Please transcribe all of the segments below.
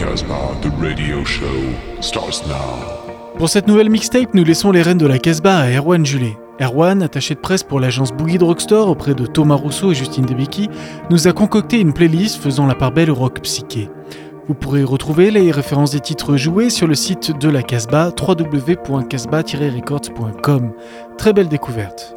Casbah, the radio show starts now. Pour cette nouvelle mixtape, nous laissons les rênes de la Casbah à Erwan Julet. Erwan, attaché de presse pour l'agence Boogie Drugstore auprès de Thomas Rousseau et Justine Debicki, nous a concocté une playlist faisant la part belle au rock psyché. Vous pourrez retrouver les références des titres joués sur le site de la Casbah, www.casbah-records.com. Très belle découverte.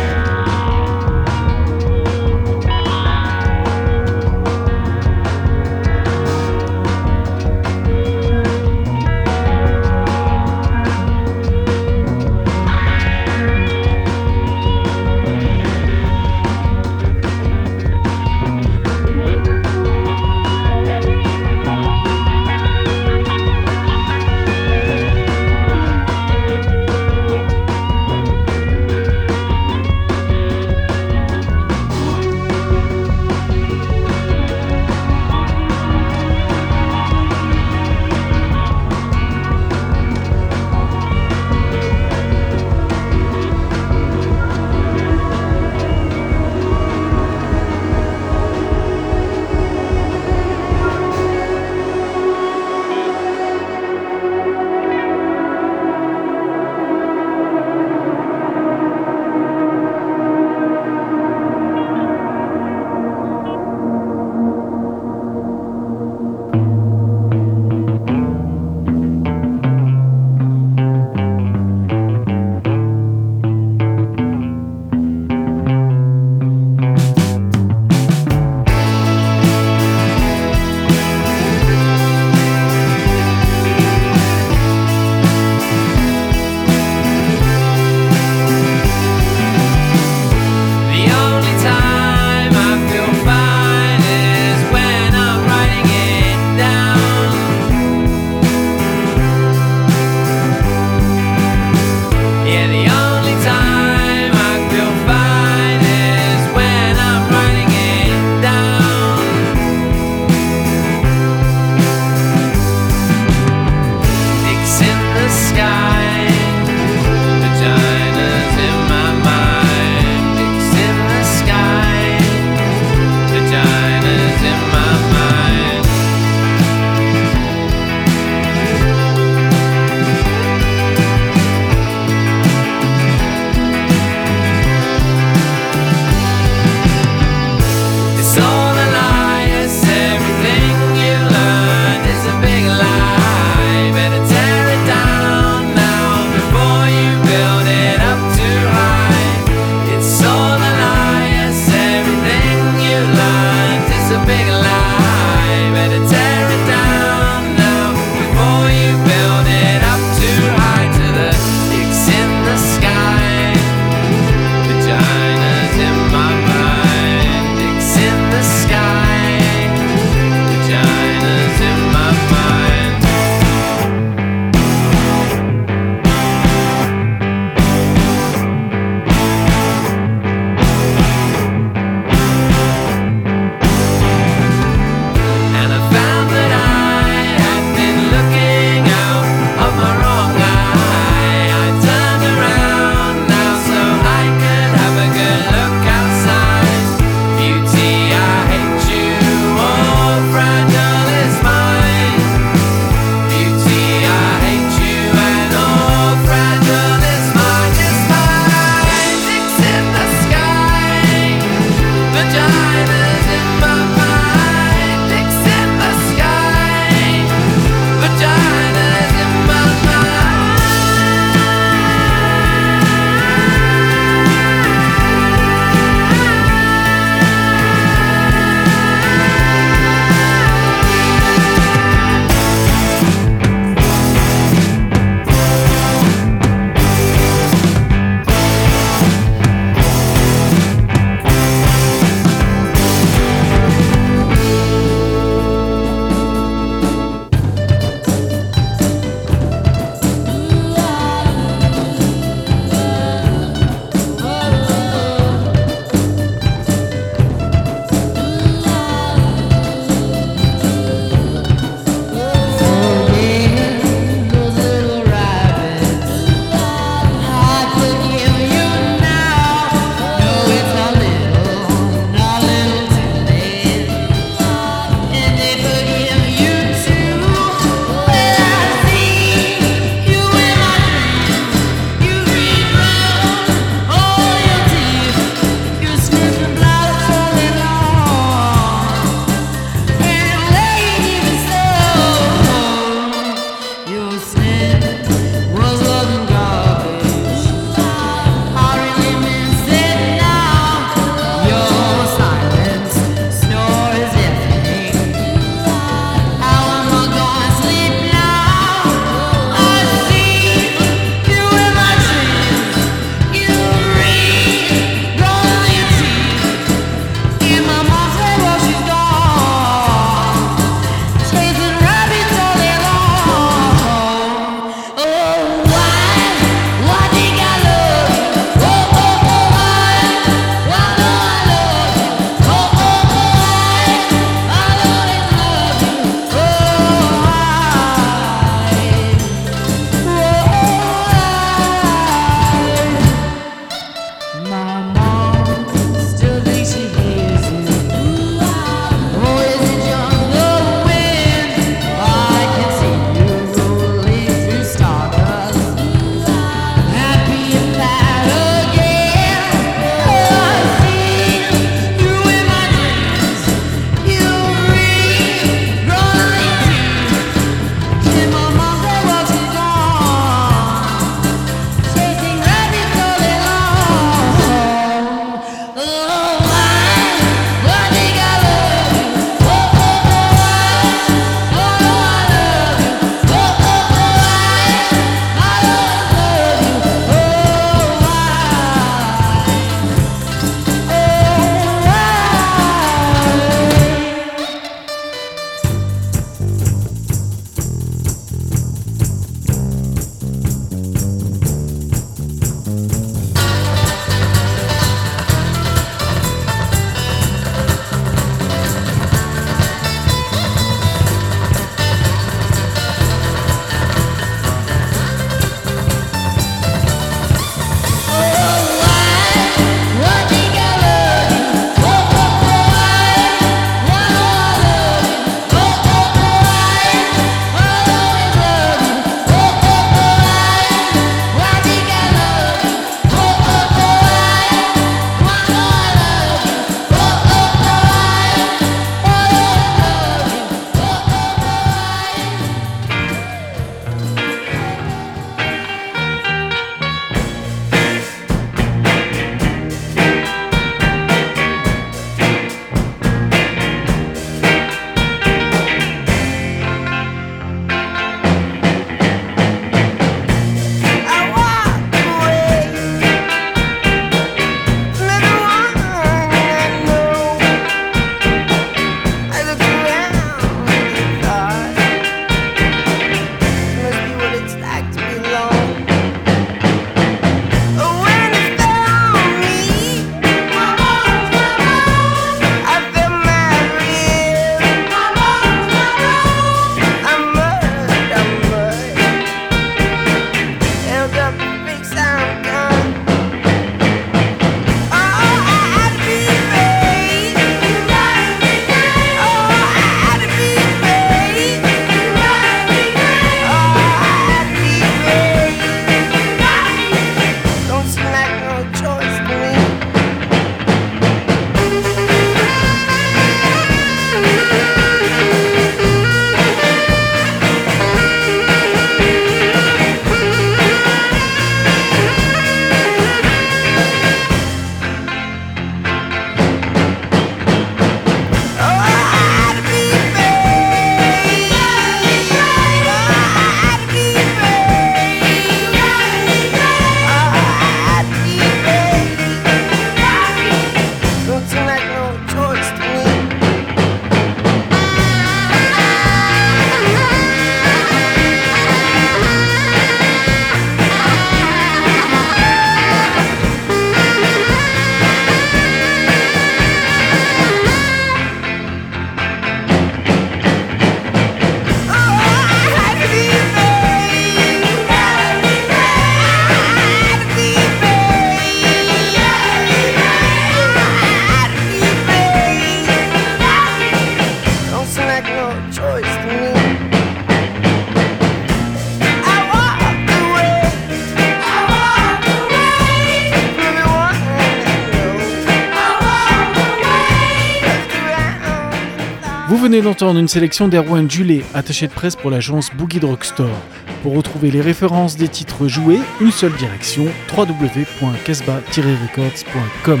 Venez d'entendre une sélection d'Erwan Julet, attaché de presse pour l'agence Boogie Drugstore. Pour retrouver les références des titres joués, une seule direction www.casbah-records.com.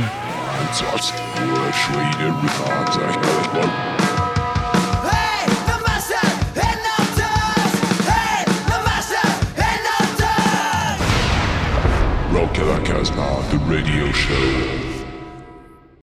Rock the radio show.